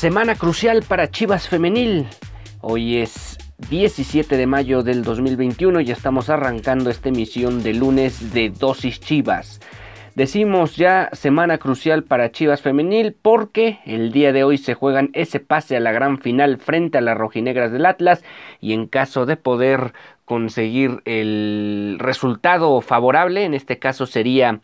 Semana crucial para Chivas Femenil. Hoy es 17 de mayo del 2021 y estamos arrancando esta emisión de lunes de Dosis Chivas. Decimos ya semana crucial para Chivas Femenil porque el día de hoy se juegan ese pase a la gran final frente a las rojinegras del Atlas y en caso de poder conseguir el resultado favorable, en este caso sería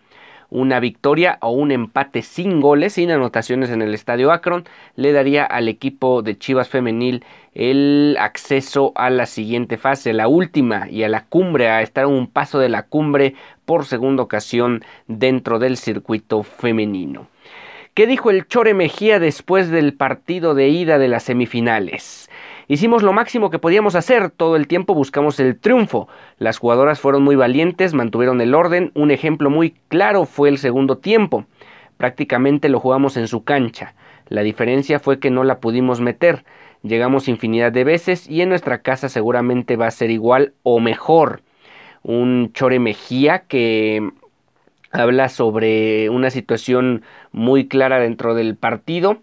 una victoria o un empate sin goles, sin anotaciones en el estadio Akron, le daría al equipo de Chivas Femenil el acceso a la siguiente fase, la última y a la cumbre, a estar un paso de la cumbre por segunda ocasión dentro del circuito femenino. ¿Qué dijo el Chore Mejía después del partido de ida de las semifinales? Hicimos lo máximo que podíamos hacer, todo el tiempo buscamos el triunfo. Las jugadoras fueron muy valientes, mantuvieron el orden, un ejemplo muy claro fue el segundo tiempo. Prácticamente lo jugamos en su cancha. La diferencia fue que no la pudimos meter. Llegamos infinidad de veces y en nuestra casa seguramente va a ser igual o mejor. Un Chore Mejía que habla sobre una situación muy clara dentro del partido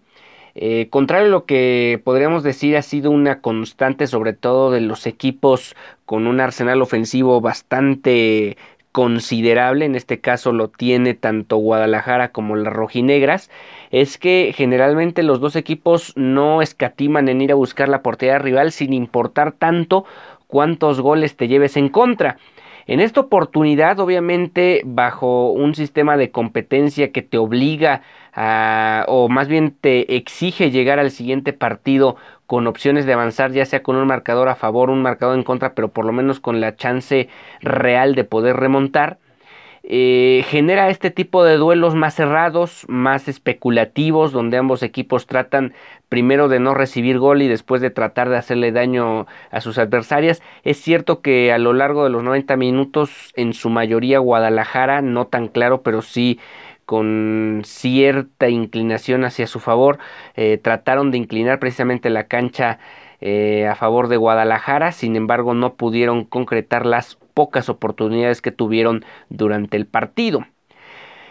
eh, contrario a lo que podríamos decir ha sido una constante sobre todo de los equipos con un arsenal ofensivo bastante considerable, en este caso lo tiene tanto Guadalajara como las rojinegras, es que generalmente los dos equipos no escatiman en ir a buscar la portería rival sin importar tanto cuántos goles te lleves en contra. En esta oportunidad, obviamente, bajo un sistema de competencia que te obliga a, o más bien te exige llegar al siguiente partido con opciones de avanzar, ya sea con un marcador a favor, un marcador en contra, pero por lo menos con la chance real de poder remontar. Eh, genera este tipo de duelos más cerrados, más especulativos, donde ambos equipos tratan primero de no recibir gol y después de tratar de hacerle daño a sus adversarias. Es cierto que a lo largo de los 90 minutos, en su mayoría Guadalajara, no tan claro, pero sí con cierta inclinación hacia su favor, eh, trataron de inclinar precisamente la cancha eh, a favor de Guadalajara, sin embargo no pudieron concretar las pocas oportunidades que tuvieron durante el partido.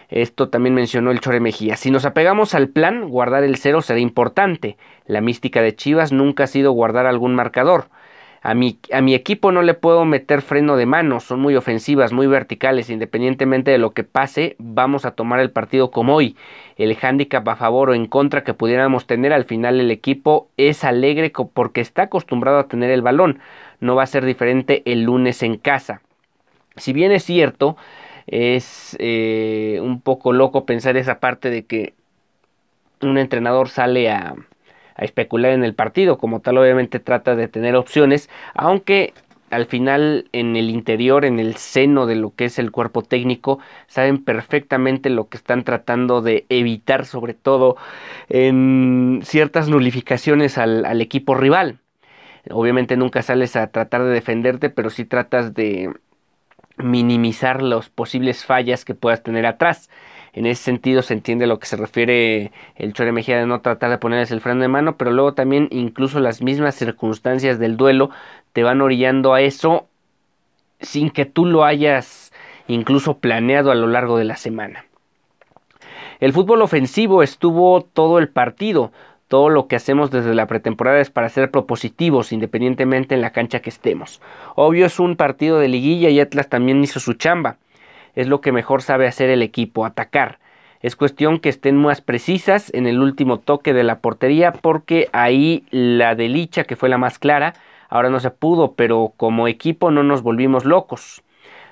Esto también mencionó el Chore Mejía. Si nos apegamos al plan, guardar el cero será importante. La mística de Chivas nunca ha sido guardar algún marcador. A mi, a mi, equipo no le puedo meter freno de mano, son muy ofensivas, muy verticales, independientemente de lo que pase, vamos a tomar el partido como hoy. El hándicap a favor o en contra que pudiéramos tener al final el equipo es alegre porque está acostumbrado a tener el balón no va a ser diferente el lunes en casa. Si bien es cierto, es eh, un poco loco pensar esa parte de que un entrenador sale a, a especular en el partido, como tal obviamente trata de tener opciones, aunque al final en el interior, en el seno de lo que es el cuerpo técnico, saben perfectamente lo que están tratando de evitar, sobre todo en ciertas nulificaciones al, al equipo rival. Obviamente nunca sales a tratar de defenderte, pero sí tratas de minimizar las posibles fallas que puedas tener atrás. En ese sentido se entiende lo que se refiere el Chore Mejía de no tratar de ponerles el freno de mano, pero luego también incluso las mismas circunstancias del duelo te van orillando a eso sin que tú lo hayas incluso planeado a lo largo de la semana. El fútbol ofensivo estuvo todo el partido, todo lo que hacemos desde la pretemporada es para ser propositivos, independientemente en la cancha que estemos. Obvio es un partido de liguilla y Atlas también hizo su chamba. Es lo que mejor sabe hacer el equipo, atacar. Es cuestión que estén más precisas en el último toque de la portería porque ahí la de Licha, que fue la más clara, ahora no se pudo, pero como equipo no nos volvimos locos.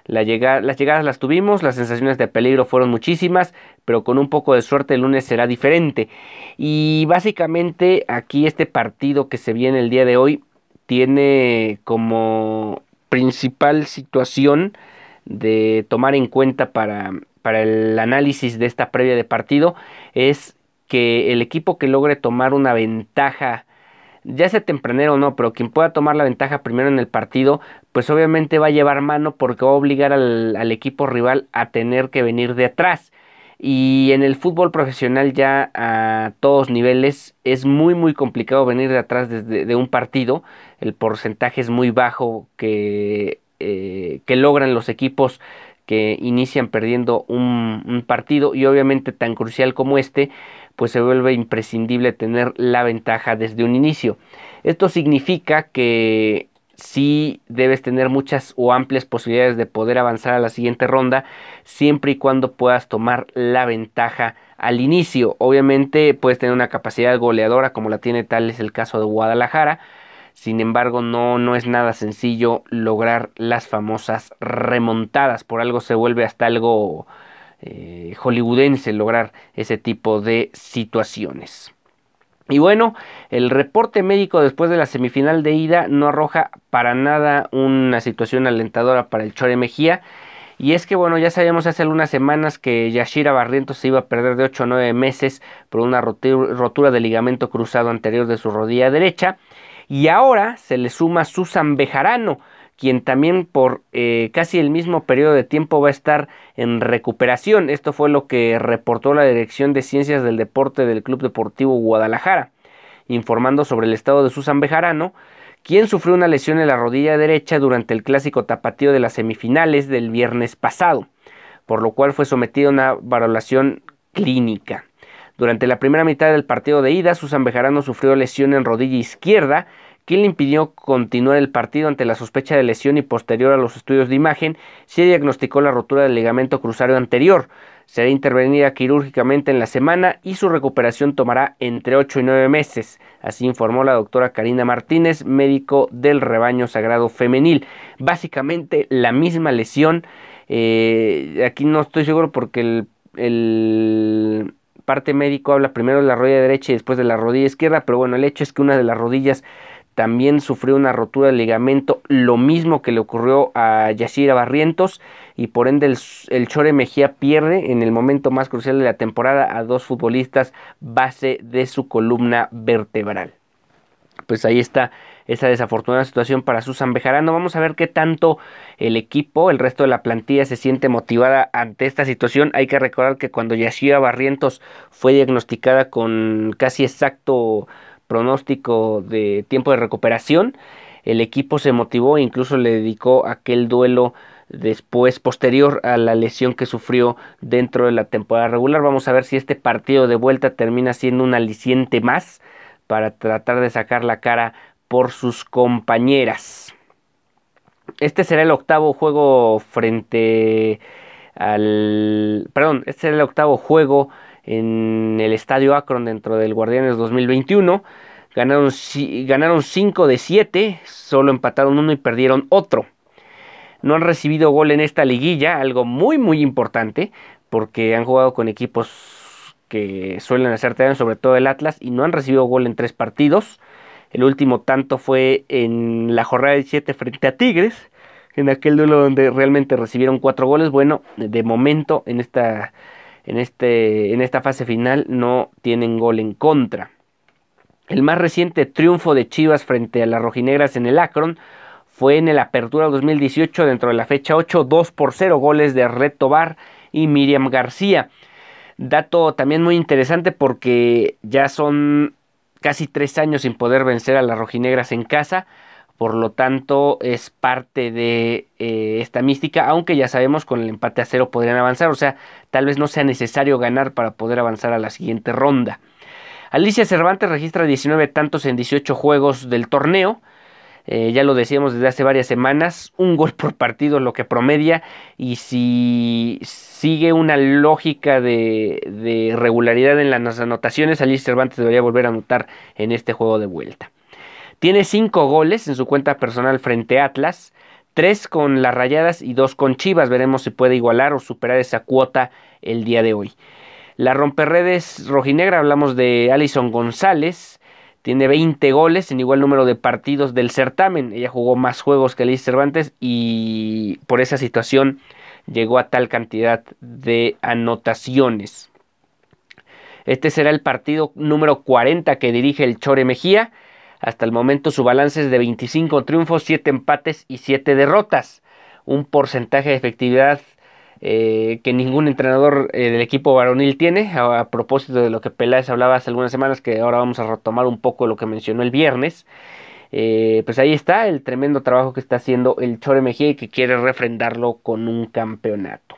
las llegadas las tuvimos, las sensaciones de peligro fueron muchísimas, pero con un poco de suerte el lunes será diferente. Y básicamente aquí este partido que se viene el día de hoy tiene como principal situación de tomar en cuenta para, para el análisis de esta previa de partido es que el equipo que logre tomar una ventaja ya sea tempranero o no, pero quien pueda tomar la ventaja primero en el partido, pues obviamente va a llevar mano porque va a obligar al, equipo rival a tener que venir de atrás. Y en el fútbol profesional ya a todos niveles es muy muy complicado venir de atrás de, un partido. El porcentaje es muy bajo que, eh, que logran los equipos que inician perdiendo un, partido y obviamente tan crucial como este pues se vuelve imprescindible tener la ventaja desde un inicio. Esto significa que sí debes tener muchas o amplias posibilidades de poder avanzar a la siguiente ronda siempre y cuando puedas tomar la ventaja al inicio. Obviamente puedes tener una capacidad goleadora como la tiene tal es el caso de Guadalajara. Sin embargo, no, no es nada sencillo lograr las famosas remontadas. Por algo se vuelve hasta algo eh, hollywoodense lograr ese tipo de situaciones. Y bueno, el reporte médico después de la semifinal de ida no arroja para nada una situación alentadora para el Chore Mejía. Y es que bueno, ya sabíamos hace algunas semanas que Yashira Barrientos se iba a perder de 8 a 9 meses por una rotura de ligamento cruzado anterior de su rodilla derecha. Y ahora se le suma Susan Bejarano, quien también por eh, casi el mismo periodo de tiempo va a estar en recuperación. Esto fue lo que reportó la Dirección de Ciencias del Deporte del Club Deportivo Guadalajara, informando sobre el estado de Susan Bejarano, quien sufrió una lesión en la rodilla derecha durante el clásico tapatío de las semifinales del viernes pasado, por lo cual fue sometido a una valoración clínica. Durante la primera mitad del partido de ida, Susan Bejarano sufrió lesión en rodilla izquierda ¿Quién le impidió continuar el partido ante la sospecha de lesión y posterior a los estudios de imagen se diagnosticó la rotura del ligamento cruzario anterior. Será intervenida quirúrgicamente en la semana y su recuperación tomará entre 8 y 9 meses, así informó la doctora Karina Martínez, médico del rebaño sagrado femenil. Básicamente la misma lesión, eh, aquí no estoy seguro porque el, el parte médico habla primero de la rodilla derecha y después de la rodilla izquierda, pero bueno, el hecho es que una de las rodillas también sufrió una rotura de ligamento, lo mismo que le ocurrió a Yashira Barrientos y por ende el, Chore Mejía pierde en el momento más crucial de la temporada a dos futbolistas base de su columna vertebral. Pues ahí está esa desafortunada situación para Susan Bejarano. Vamos a ver qué tanto el equipo, el resto de la plantilla se siente motivada ante esta situación. Hay que recordar que cuando Yashira Barrientos fue diagnosticada con casi exacto pronóstico de tiempo de recuperación, el equipo se motivó e incluso le dedicó aquel duelo después posterior a la lesión que sufrió dentro de la temporada regular. Vamos a ver si este partido de vuelta termina siendo un aliciente más para tratar de sacar la cara por sus compañeras. Este será el octavo juego frente al... Perdón, este será el octavo juego en el Estadio Akron dentro del Guardianes 2021. Ganaron, ganaron 5 de 7, solo empataron uno y perdieron otro. No han recibido gol en esta liguilla, algo muy muy importante, porque han jugado con equipos que suelen hacer daño, sobre todo el Atlas, y no han recibido gol en tres partidos. El último tanto fue en la jornada 17 frente a Tigres, en aquel duelo donde realmente recibieron cuatro goles. Bueno, de momento en esta en, este, en esta fase final no tienen gol en contra. El más reciente triunfo de Chivas frente a las rojinegras en el Akron fue en el Apertura 2018 dentro de la fecha 8, 2 por 0 goles de Red Tobar y Miriam García. Dato también muy interesante porque ya son casi tres años sin poder vencer a las rojinegras en casa por lo tanto es parte de eh, esta mística, aunque ya sabemos con el empate a cero podrían avanzar, o sea, tal vez no sea necesario ganar para poder avanzar a la siguiente ronda. Alicia Cervantes registra 19 tantos en 18 juegos del torneo, eh, ya lo decíamos desde hace varias semanas, un gol por partido lo que promedia y si sigue una lógica de, de regularidad en las anotaciones, Alicia Cervantes debería volver a anotar en este juego de vuelta. Tiene cinco goles en su cuenta personal frente a Atlas, tres con las Rayadas y dos con Chivas. Veremos si puede igualar o superar esa cuota el día de hoy. La romperredes rojinegra, hablamos de Alison González, tiene 20 goles en igual número de partidos del certamen. Ella jugó más juegos que Liz Cervantes y por esa situación llegó a tal cantidad de anotaciones. Este será el partido número 40 que dirige el Chore Mejía. Hasta el momento su balance es de 25 triunfos, 7 empates y 7 derrotas. Un porcentaje de efectividad eh, que ningún entrenador eh, del equipo varonil tiene. A, propósito de lo que Peláez hablaba hace algunas semanas, que ahora vamos a retomar un poco lo que mencionó el viernes. Eh, pues ahí está el tremendo trabajo que está haciendo el Chore Mejía y que quiere refrendarlo con un campeonato.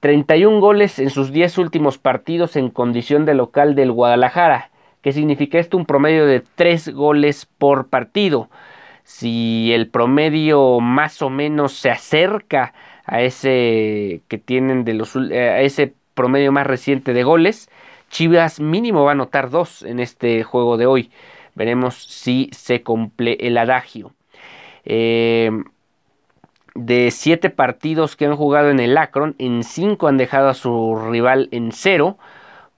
31 goles en sus 10 últimos partidos en condición de local del Guadalajara. ¿Qué significa esto? Un promedio de 3 goles por partido. Si el promedio más o menos se acerca a ese que tienen de los eh, a ese promedio más reciente de goles, Chivas mínimo va a anotar 2 en este juego de hoy. Veremos si se cumple el adagio. Eh, de 7 partidos que han jugado en el Akron, en 5 han dejado a su rival en 0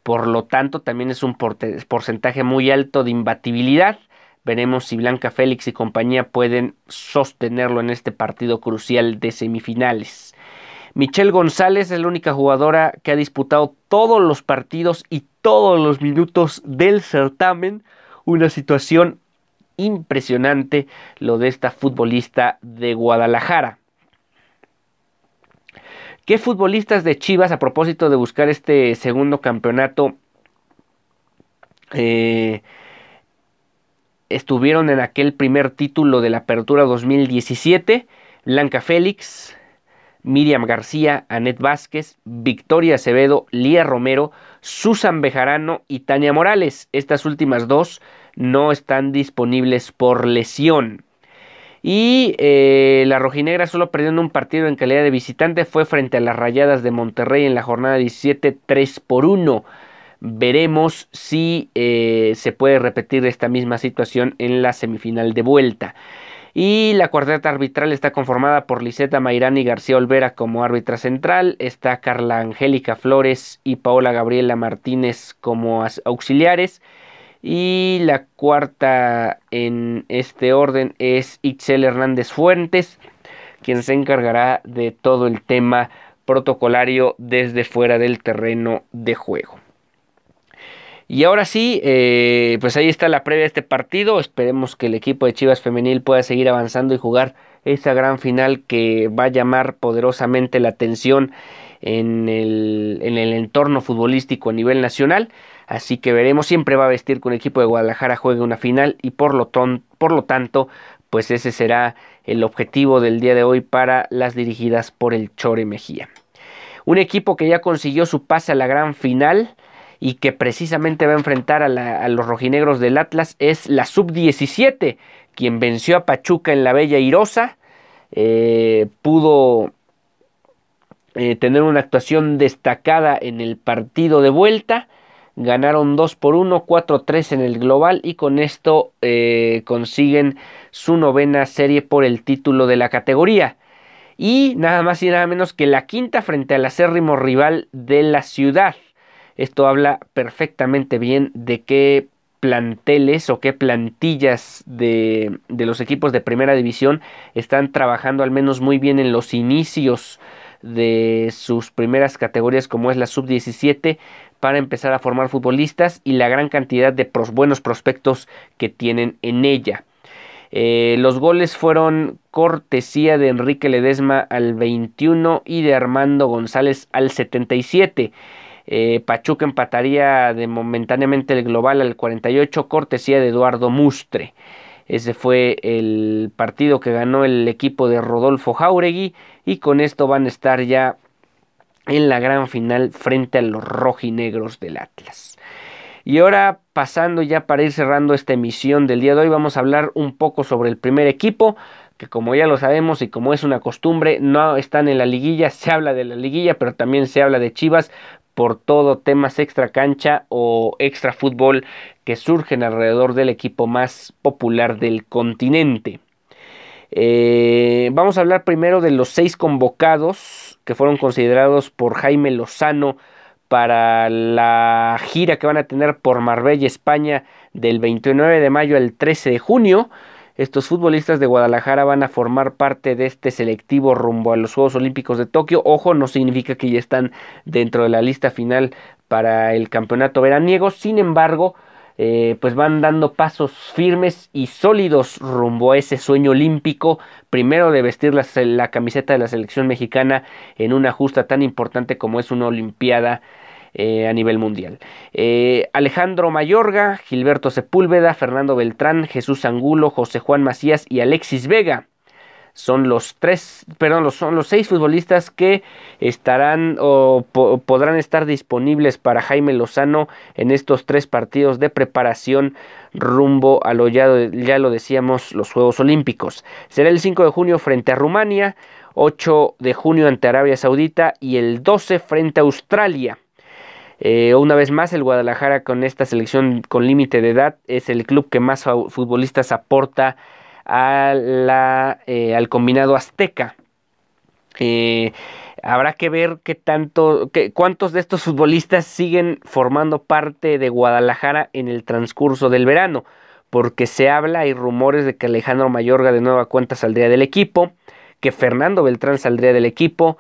por lo tanto también es un porcentaje muy alto de imbatibilidad. Veremos si Blanca Félix y compañía pueden sostenerlo en este partido crucial de semifinales. Michelle González es la única jugadora que ha disputado todos los partidos y todos los minutos del certamen. Una situación impresionante lo de esta futbolista de Guadalajara. ¿Qué futbolistas de Chivas, a propósito de buscar este segundo campeonato, eh, estuvieron en aquel primer título de la Apertura 2017? Blanca Félix, Miriam García, Anet Vázquez, Victoria Acevedo, Lía Romero, Susan Bejarano y Tania Morales. Estas últimas dos no están disponibles por lesión. Y eh, la rojinegra solo perdiendo un partido en calidad de visitante fue frente a las Rayadas de Monterrey en la jornada 17 3 por 1. Veremos si eh, se puede repetir esta misma situación en la semifinal de vuelta. Y la cuarteta arbitral está conformada por Liseta Mairani García Olvera como árbitra central, está Carla Angélica Flores y Paola Gabriela Martínez como auxiliares. Y la cuarta en este orden es Itzel Hernández Fuentes, quien se encargará de todo el tema protocolario desde fuera del terreno de juego. Y ahora sí, eh, pues ahí está la previa de este partido. Esperemos que el equipo de Chivas Femenil pueda seguir avanzando y jugar esa gran final que va a llamar poderosamente la atención en el, en el entorno futbolístico a nivel nacional. Así que veremos, siempre va a vestir con el equipo de Guadalajara, juegue una final y por lo, por lo tanto, pues ese será el objetivo del día de hoy para las dirigidas por el Chore Mejía. Un equipo que ya consiguió su pase a la gran final y que precisamente va a enfrentar a, los rojinegros del Atlas es la sub-17, quien venció a Pachuca en la Bella Irosa, eh, pudo eh, tener una actuación destacada en el partido de vuelta ganaron 2 por 1, 4-3 en el global y con esto eh, consiguen su novena serie por el título de la categoría. Y nada más y nada menos que la quinta frente al acérrimo rival de la ciudad. Esto habla perfectamente bien de qué planteles o qué plantillas de, de los equipos de primera división están trabajando al menos muy bien en los inicios de sus primeras categorías como es la sub-17 para empezar a formar futbolistas y la gran cantidad de buenos prospectos que tienen en ella. Eh, los goles fueron cortesía de Enrique Ledesma al 21 y de Armando González al 77. Eh, Pachuca empataría de momentáneamente el global al 48, cortesía de Eduardo Mustre. Ese fue el partido que ganó el equipo de Rodolfo Jauregui y con esto van a estar ya en la gran final frente a los rojinegros del Atlas. Y ahora pasando ya para ir cerrando esta emisión del día de hoy, vamos a hablar un poco sobre el primer equipo, que como ya lo sabemos y como es una costumbre, no están en la liguilla, se habla de la liguilla, pero también se habla de Chivas por todo temas extra cancha o extra fútbol que surgen alrededor del equipo más popular del continente. Eh, vamos a hablar primero de los seis convocados que fueron considerados por Jaime Lozano para la gira que van a tener por Marbella, España, del 29 de mayo al 13 de junio. Estos futbolistas de Guadalajara van a formar parte de este selectivo rumbo a los Juegos Olímpicos de Tokio. Ojo, no significa que ya están dentro de la lista final para el campeonato veraniego. Sin embargo, eh, pues van dando pasos firmes y sólidos rumbo a ese sueño olímpico. Primero de vestir la, camiseta de la selección mexicana en una justa tan importante como es una Olimpiada eh, a nivel mundial. Eh, Alejandro Mayorga, Gilberto Sepúlveda, Fernando Beltrán, Jesús Angulo, José Juan Macías y Alexis Vega son los tres, perdón, son los seis futbolistas que estarán o podrán estar disponibles para Jaime Lozano en estos tres partidos de preparación rumbo a ya lo decíamos, los Juegos Olímpicos. Será el 5 de junio frente a Rumania, 8 de junio ante Arabia Saudita y el 12 frente a Australia. Eh, una vez más, el Guadalajara con esta selección con límite de edad es el club que más futbolistas aporta la, eh, al combinado azteca. Eh, habrá que ver qué tanto, qué, cuántos de estos futbolistas siguen formando parte de Guadalajara en el transcurso del verano, porque se habla, hay rumores de que Alejandro Mayorga de nueva cuenta saldría del equipo, que Fernando Beltrán saldría del equipo,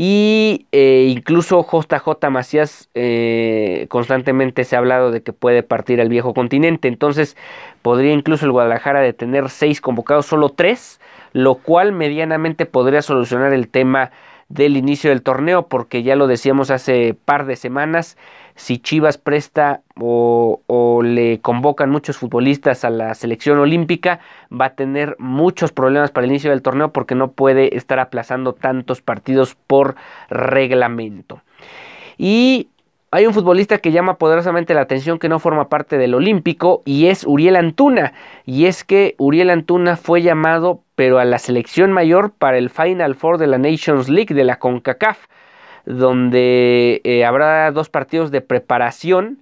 y eh, incluso JJ Macías eh, constantemente se ha hablado de que puede partir al viejo continente. Entonces podría incluso el Guadalajara de tener seis convocados, solo tres, lo cual medianamente podría solucionar el tema del inicio del torneo, porque ya lo decíamos hace par de semanas, si Chivas presta o, le convocan muchos futbolistas a la selección olímpica, va a tener muchos problemas para el inicio del torneo porque no puede estar aplazando tantos partidos por reglamento. Y hay un futbolista que llama poderosamente la atención que no forma parte del Olímpico y es Uriel Antuna. Y es que Uriel Antuna fue llamado pero a la selección mayor para el Final Four de la Nations League de la CONCACAF donde eh, habrá dos partidos de preparación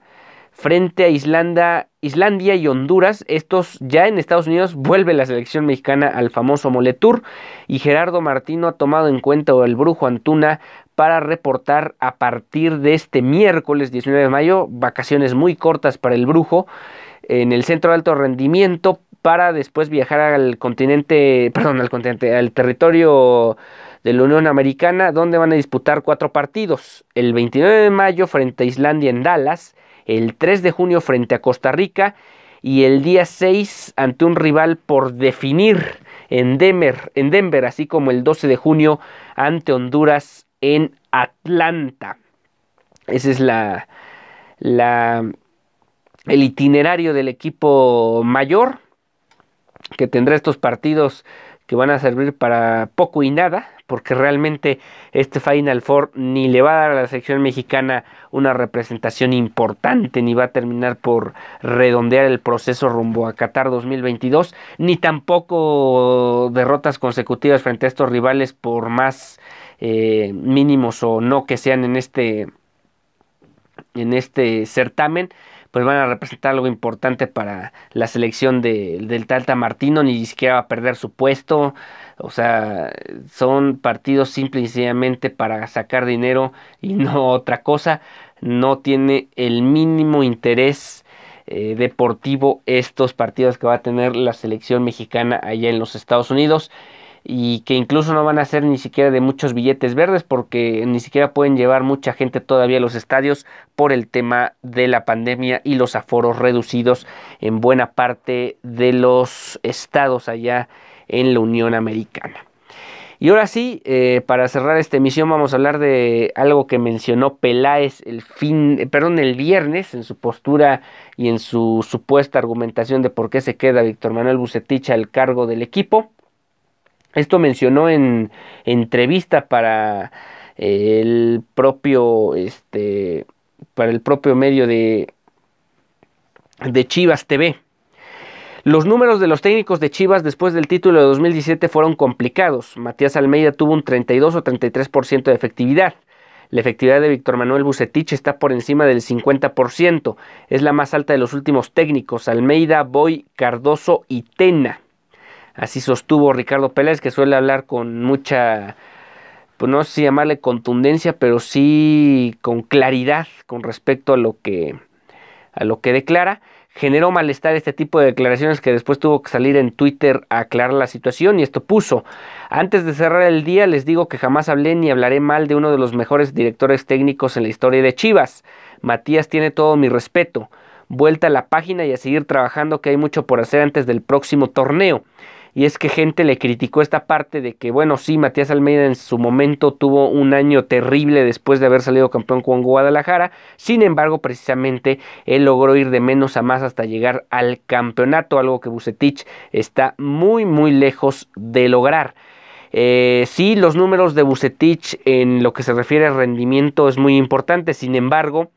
frente a Islanda, Islandia y Honduras. Estos ya en Estados Unidos vuelve la selección mexicana al famoso Moletour y Gerardo Martino ha tomado en cuenta el Brujo Antuna para reportar a partir de este miércoles 19 de mayo, vacaciones muy cortas para el Brujo en el centro de alto rendimiento para después viajar al continente, perdón, al continente, al territorio de la Unión Americana, donde van a disputar cuatro partidos. El 29 de mayo frente a Islandia en Dallas, el 3 de junio frente a Costa Rica y el día 6 ante un rival por definir en Denver, en Denver, así como el 12 de junio ante Honduras en Atlanta. Ese es la, la, el itinerario del equipo mayor que tendrá estos partidos que van a servir para poco y nada, porque realmente este Final Four ni le va a dar a la selección mexicana una representación importante, ni va a terminar por redondear el proceso rumbo a Qatar 2022, ni tampoco derrotas consecutivas frente a estos rivales por más eh, mínimos o no que sean en este en este certamen pues van a representar algo importante para la selección de, del Talta Martino, ni siquiera va a perder su puesto, o sea, son partidos simple y sencillamente para sacar dinero y no otra cosa, no tiene el mínimo interés eh, deportivo estos partidos que va a tener la selección mexicana allá en los Estados Unidos y que incluso no van a ser ni siquiera de muchos billetes verdes porque ni siquiera pueden llevar mucha gente todavía a los estadios por el tema de la pandemia y los aforos reducidos en buena parte de los estados allá en la Unión Americana. Y ahora sí, eh, para cerrar esta emisión vamos a hablar de algo que mencionó Peláez el fin, perdón, el viernes en su postura y en su supuesta argumentación de por qué se queda Víctor Manuel Bucetich al cargo del equipo. Esto mencionó en entrevista para el propio, este, para el propio medio de, de Chivas TV. Los números de los técnicos de Chivas después del título de 2017 fueron complicados. Matías Almeida tuvo un 32 o 33% de efectividad. La efectividad de Víctor Manuel Bucetich está por encima del 50%. Es la más alta de los últimos técnicos. Almeida, Boy, Cardoso y Tena. Así sostuvo Ricardo Pérez, que suele hablar con mucha, pues no sé si llamarle contundencia, pero sí con claridad con respecto a lo que, a lo que declara generó malestar este tipo de declaraciones que después tuvo que salir en Twitter a aclarar la situación y esto puso, antes de cerrar el día les digo que jamás hablé ni hablaré mal de uno de los mejores directores técnicos en la historia de Chivas. Matías tiene todo mi respeto. Vuelta a la página y a seguir trabajando que hay mucho por hacer antes del próximo torneo y es que gente le criticó esta parte de que, bueno, sí, Matías Almeida en su momento tuvo un año terrible después de haber salido campeón con Guadalajara, sin embargo, precisamente él logró ir de menos a más hasta llegar al campeonato, algo que Bucetich está muy, muy lejos de lograr. Eh, sí, los números de Bucetich en lo que se refiere al rendimiento es muy importante, sin embargo,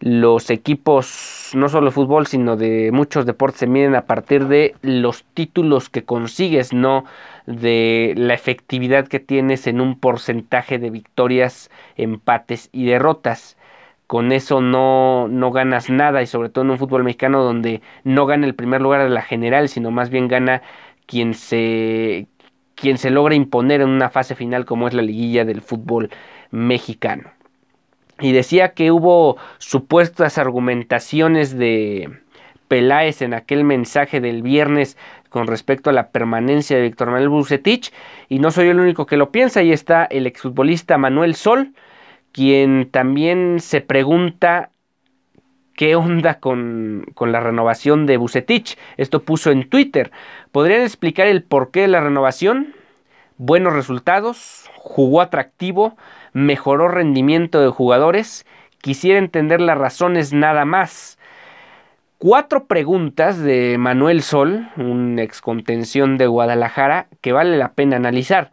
los equipos, no solo de fútbol, sino de muchos deportes, se miden a partir de los títulos que consigues, no de la efectividad que tienes en un porcentaje de victorias, empates y derrotas. Con eso no, no ganas nada y sobre todo en un fútbol mexicano donde no gana el primer lugar de la general, sino más bien gana quien se, quien se logra imponer en una fase final como es la liguilla del fútbol mexicano y decía que hubo supuestas argumentaciones de Peláez en aquel mensaje del viernes con respecto a la permanencia de Víctor Manuel Bucetich y no soy el único que lo piensa, ahí está el exfutbolista Manuel Sol, quien también se pregunta qué onda con, con, la renovación de Bucetich. Esto puso en Twitter. ¿Podrían explicar el porqué de la renovación? Buenos resultados, jugó atractivo, mejoró rendimiento de jugadores. Quisiera entender las razones nada más. Cuatro preguntas de Manuel Sol, un ex contención de Guadalajara, que vale la pena analizar.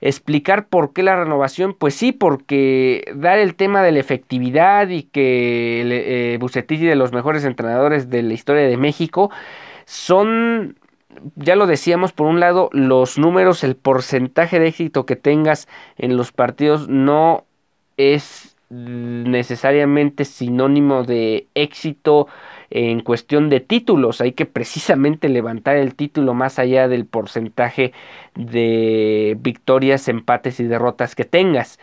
Explicar por qué la renovación, pues sí, porque dar el tema de la efectividad y que eh, Bucetich de los mejores entrenadores de la historia de México son ya lo decíamos, por un lado, los números, el porcentaje de éxito que tengas en los partidos no es necesariamente sinónimo de éxito en cuestión de títulos. Hay que precisamente levantar el título más allá del porcentaje de victorias, empates y derrotas que tengas.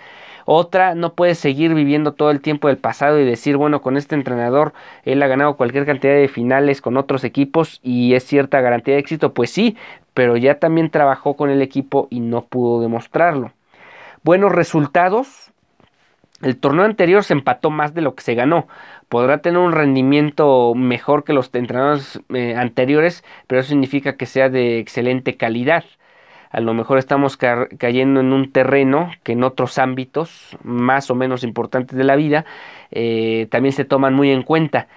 Otra, no puedes seguir viviendo todo el tiempo del pasado y decir, bueno, con este entrenador él ha ganado cualquier cantidad de finales con otros equipos y es cierta garantía de éxito. Pues sí, pero ya también trabajó con el equipo y no pudo demostrarlo. Buenos resultados. El torneo anterior se empató más de lo que se ganó. Podrá tener un rendimiento mejor que los entrenadores eh, anteriores, pero eso significa que sea de excelente calidad a lo mejor estamos cayendo en un terreno que en otros ámbitos más o menos importantes de la vida eh, también se toman muy en cuenta.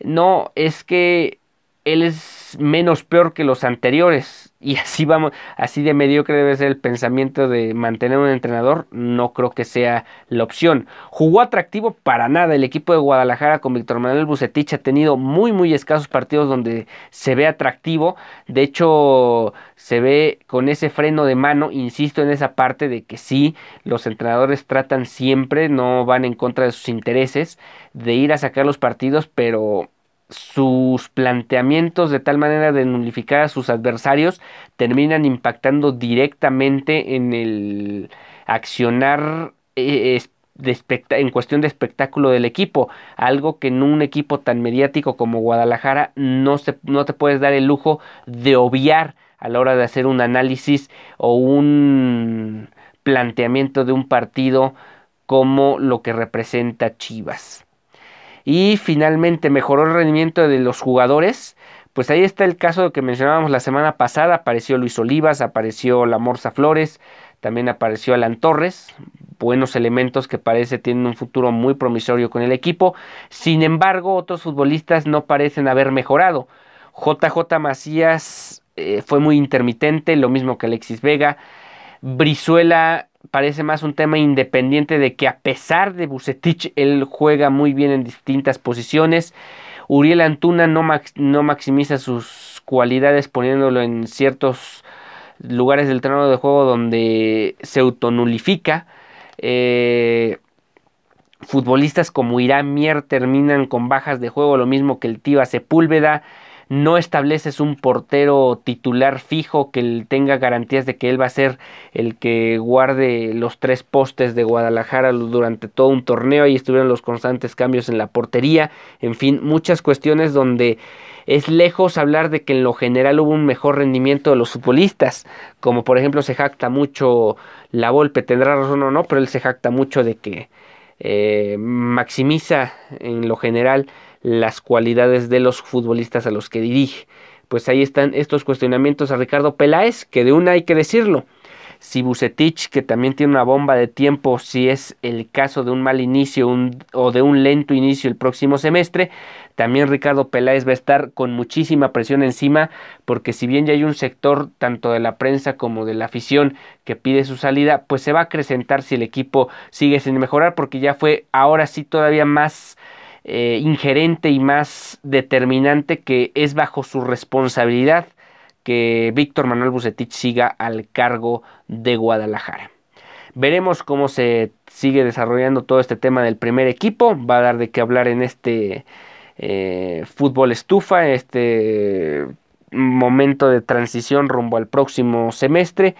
No es que él es menos peor que los anteriores, y así vamos, así de mediocre debe ser el pensamiento de mantener un entrenador, no creo que sea la opción. Jugó atractivo para nada el equipo de Guadalajara con Víctor Manuel Bucetich ha tenido muy muy escasos partidos donde se ve atractivo, de hecho se ve con ese freno de mano, insisto en esa parte de que sí, los entrenadores tratan siempre, no van en contra de sus intereses, de ir a sacar los partidos, pero sus planteamientos de tal manera de nulificar a sus adversarios terminan impactando directamente en el accionar eh, en cuestión de espectáculo del equipo, algo que en un equipo tan mediático como Guadalajara no, se, no te puedes dar el lujo de obviar a la hora de hacer un análisis o un planteamiento de un partido como lo que representa Chivas. Y finalmente mejoró el rendimiento de los jugadores. Pues ahí está el caso que mencionábamos la semana pasada. Apareció Luis Olivas, apareció la Morza Flores, también apareció Alan Torres. Buenos elementos que parece tienen un futuro muy promisorio con el equipo. Sin embargo, otros futbolistas no parecen haber mejorado. JJ Macías eh, fue muy intermitente, lo mismo que Alexis Vega. Brizuela parece más un tema independiente de que a pesar de Bucetich, él juega muy bien en distintas posiciones. Uriel Antuna no, no maximiza sus cualidades poniéndolo en ciertos lugares del terreno de juego donde se autonulifica. Eh, futbolistas como Irán Mier terminan con bajas de juego, lo mismo que el Tiva Sepúlveda. No estableces un portero titular fijo que tenga garantías de que él va a ser el que guarde los tres postes de Guadalajara durante todo un torneo, ahí estuvieron los constantes cambios en la portería, en fin, muchas cuestiones donde es lejos hablar de que en lo general hubo un mejor rendimiento de los futbolistas, como por ejemplo se jacta mucho la Volpe, tendrá razón o no, pero él se jacta mucho de que eh, maximiza en lo general las cualidades de los futbolistas a los que dirige. Pues ahí están estos cuestionamientos a Ricardo Peláez, que de una hay que decirlo. Si Bucetich, que también tiene una bomba de tiempo, si es el caso de un mal inicio o de un lento inicio el próximo semestre, también Ricardo Peláez va a estar con muchísima presión encima, porque si bien ya hay un sector tanto de la prensa como de la afición que pide su salida, pues se va a acrecentar si el equipo sigue sin mejorar, porque ya fue ahora sí todavía más eh, ingerente y más determinante que es bajo su responsabilidad que Víctor Manuel Bucetich siga al cargo de Guadalajara. Veremos cómo se sigue desarrollando todo este tema del primer equipo. Va a dar de qué hablar en este eh, fútbol estufa, este momento de transición rumbo al próximo semestre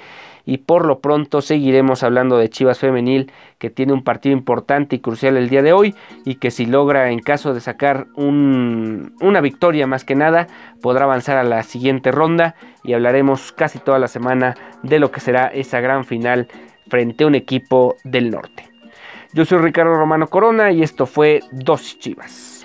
y por lo pronto seguiremos hablando de Chivas Femenil que tiene un partido importante y crucial el día de hoy y que si logra en caso de sacar una victoria más que nada podrá avanzar a la siguiente ronda y hablaremos casi toda la semana de lo que será esa gran final frente a un equipo del norte. Yo soy Ricardo Romano Corona y esto fue Dos Chivas.